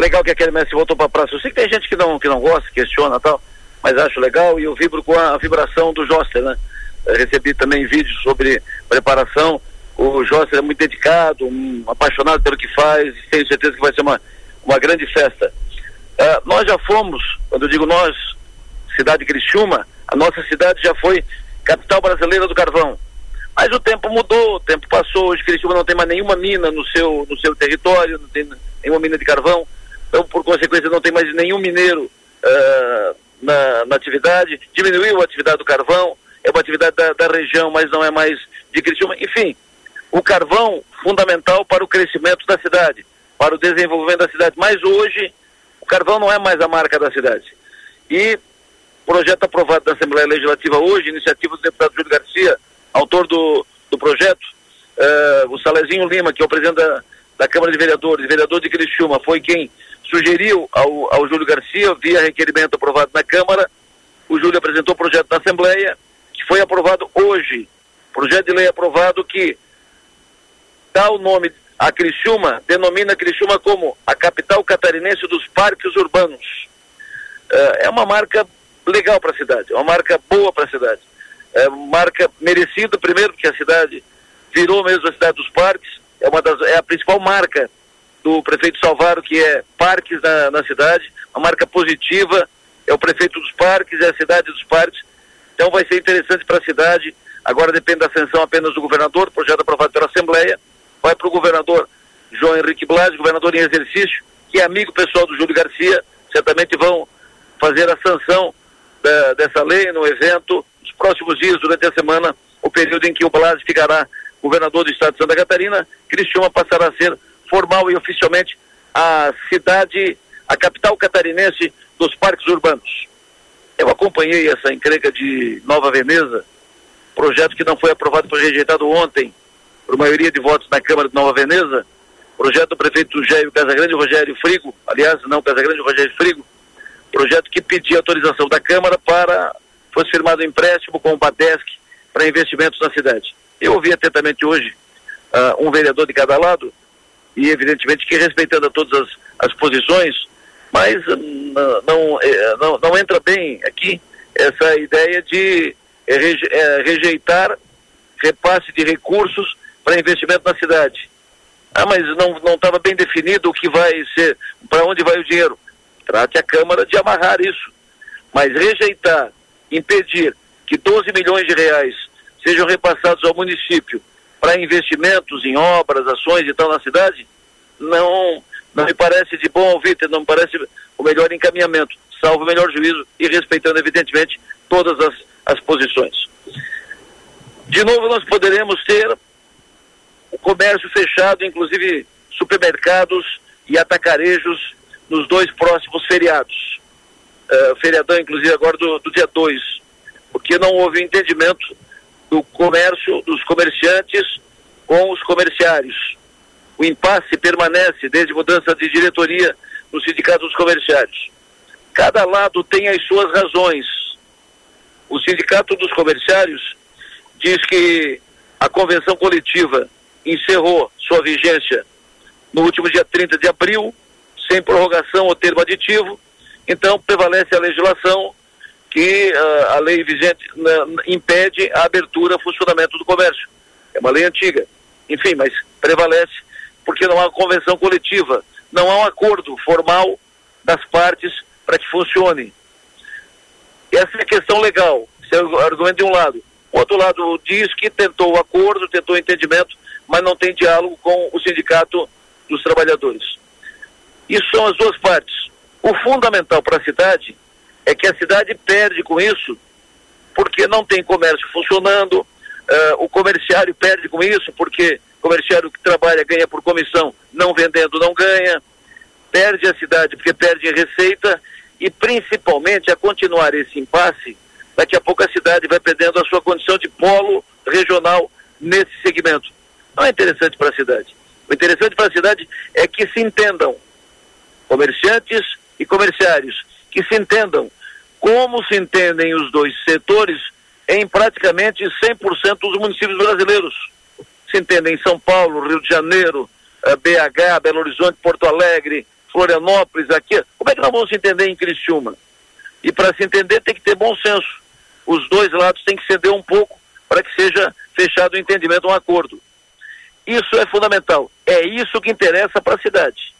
legal que aquele mestre voltou para a praça. Eu sei que tem gente que não, que não gosta, questiona tal, mas acho legal e eu vibro com a, vibração do Josser, né? Eu recebi também vídeos sobre preparação. O Josser é muito dedicado, um, apaixonado pelo que faz, tenho certeza que vai ser uma, uma grande festa. Uh, nós já fomos, quando eu digo nós, cidade de Criciúma, a nossa cidade já foi capital brasileira do carvão. Mas o tempo mudou, o tempo passou, hoje Criciúma não tem mais nenhuma mina no seu, no seu território, não tem nenhuma mina de carvão, então por consequência não tem mais nenhum mineiro uh, na, na, atividade, diminuiu a atividade do carvão, é uma atividade da, da região, mas não é mais de Criciúma, enfim, o carvão fundamental para o crescimento da cidade, para o desenvolvimento da cidade, mas hoje o carvão não é mais a marca da cidade. E projeto aprovado na Assembleia Legislativa hoje, iniciativa do deputado Júlio Garcia, autor do, do projeto, uh, o Salezinho Lima, que é o presidente da, da Câmara de Vereadores, vereador de Criciúma, foi quem sugeriu ao, ao Júlio Garcia, via requerimento aprovado na Câmara, o Júlio apresentou o projeto na Assembleia, que foi aprovado hoje. Projeto de lei aprovado que dá o nome a Criciúma, denomina Criciúma como a capital catarinense dos parques urbanos. Uh, é uma marca legal para a cidade, é uma marca boa para a cidade. É uma marca merecida, primeiro, porque a cidade virou mesmo a cidade dos parques, é, uma das, é a principal marca do prefeito Salvaro, que é parques na, na cidade, uma marca positiva, é o prefeito dos parques, é a cidade dos parques, então vai ser interessante para a cidade, agora depende da ascensão apenas do governador, projeto aprovado pela Assembleia, vai para o governador João Henrique Blas, governador em exercício, que é amigo pessoal do Júlio Garcia, certamente vão fazer a sanção da, dessa lei no evento, nos próximos dias, durante a semana, o período em que o Blas ficará governador do estado de Santa Catarina, Criciúma passará a ser formal e oficialmente a cidade, a capital catarinense dos parques urbanos. Eu acompanhei essa encrenca de Nova Veneza, projeto que não foi aprovado, foi rejeitado ontem por maioria de votos na Câmara de Nova Veneza, projeto do prefeito Jair Casagrande Rogério Frigo, aliás, não Casagrande Rogério Frigo, projeto que pedia autorização da Câmara para fosse firmado um empréstimo com o Badesc para investimentos na cidade. Eu ouvi atentamente hoje uh, um vereador de cada lado e evidentemente que respeitando todas as, as posições, mas uh, não, uh, não, não entra bem aqui essa ideia de eh, eh, rejeitar repasse de recursos para investimento na cidade. Ah, mas não estava bem definido o que vai ser, para onde vai o dinheiro. Trate a Câmara de amarrar isso. Mas rejeitar, impedir que 12 milhões de reais sejam repassados ao município para investimentos em obras, ações e tal na cidade, não, não me parece de bom ouvir, não me parece o melhor encaminhamento, salvo o melhor juízo e respeitando, evidentemente, todas as, as posições. De novo, nós poderemos ter o comércio fechado, inclusive supermercados e atacarejos nos dois próximos feriados. Uh, feriadão, inclusive, agora do, do dia 2, porque não houve entendimento do comércio, dos comerciantes com os comerciários. O impasse permanece desde mudança de diretoria no Sindicato dos Comerciários. Cada lado tem as suas razões. O Sindicato dos Comerciários diz que a convenção coletiva encerrou sua vigência no último dia 30 de abril, sem prorrogação ou termo aditivo, então prevalece a legislação que uh, a lei vigente impede a abertura, funcionamento do comércio. É uma lei antiga. Enfim, mas prevalece porque não há convenção coletiva, não há um acordo formal das partes para que funcione. Essa é a questão legal, esse é o argumento de um lado. O outro lado diz que tentou o acordo, tentou o entendimento, mas não tem diálogo com o sindicato dos trabalhadores. Isso são as duas partes. O fundamental para a cidade é que a cidade perde com isso, porque não tem comércio funcionando, uh, o comerciário perde com isso, porque o comerciário que trabalha ganha por comissão, não vendendo não ganha, perde a cidade porque perde receita e principalmente a continuar esse impasse, daqui a pouco a cidade vai perdendo a sua condição de polo regional nesse segmento. Não é interessante para a cidade. O interessante para a cidade é que se entendam comerciantes e comerciários, que se entendam como se entendem os dois setores em praticamente 100% dos municípios brasileiros. Se entendem em São Paulo, Rio de Janeiro, BH, eh, Belo Horizonte, Porto Alegre, Florianópolis, aqui. Como é que nós vamos se entender em Criciúma? E para se entender tem que ter bom senso. Os dois lados têm que ceder um pouco para que seja fechado o um entendimento, um acordo. Isso é fundamental. É isso que interessa para a cidade.